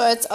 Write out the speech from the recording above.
Das war jetzt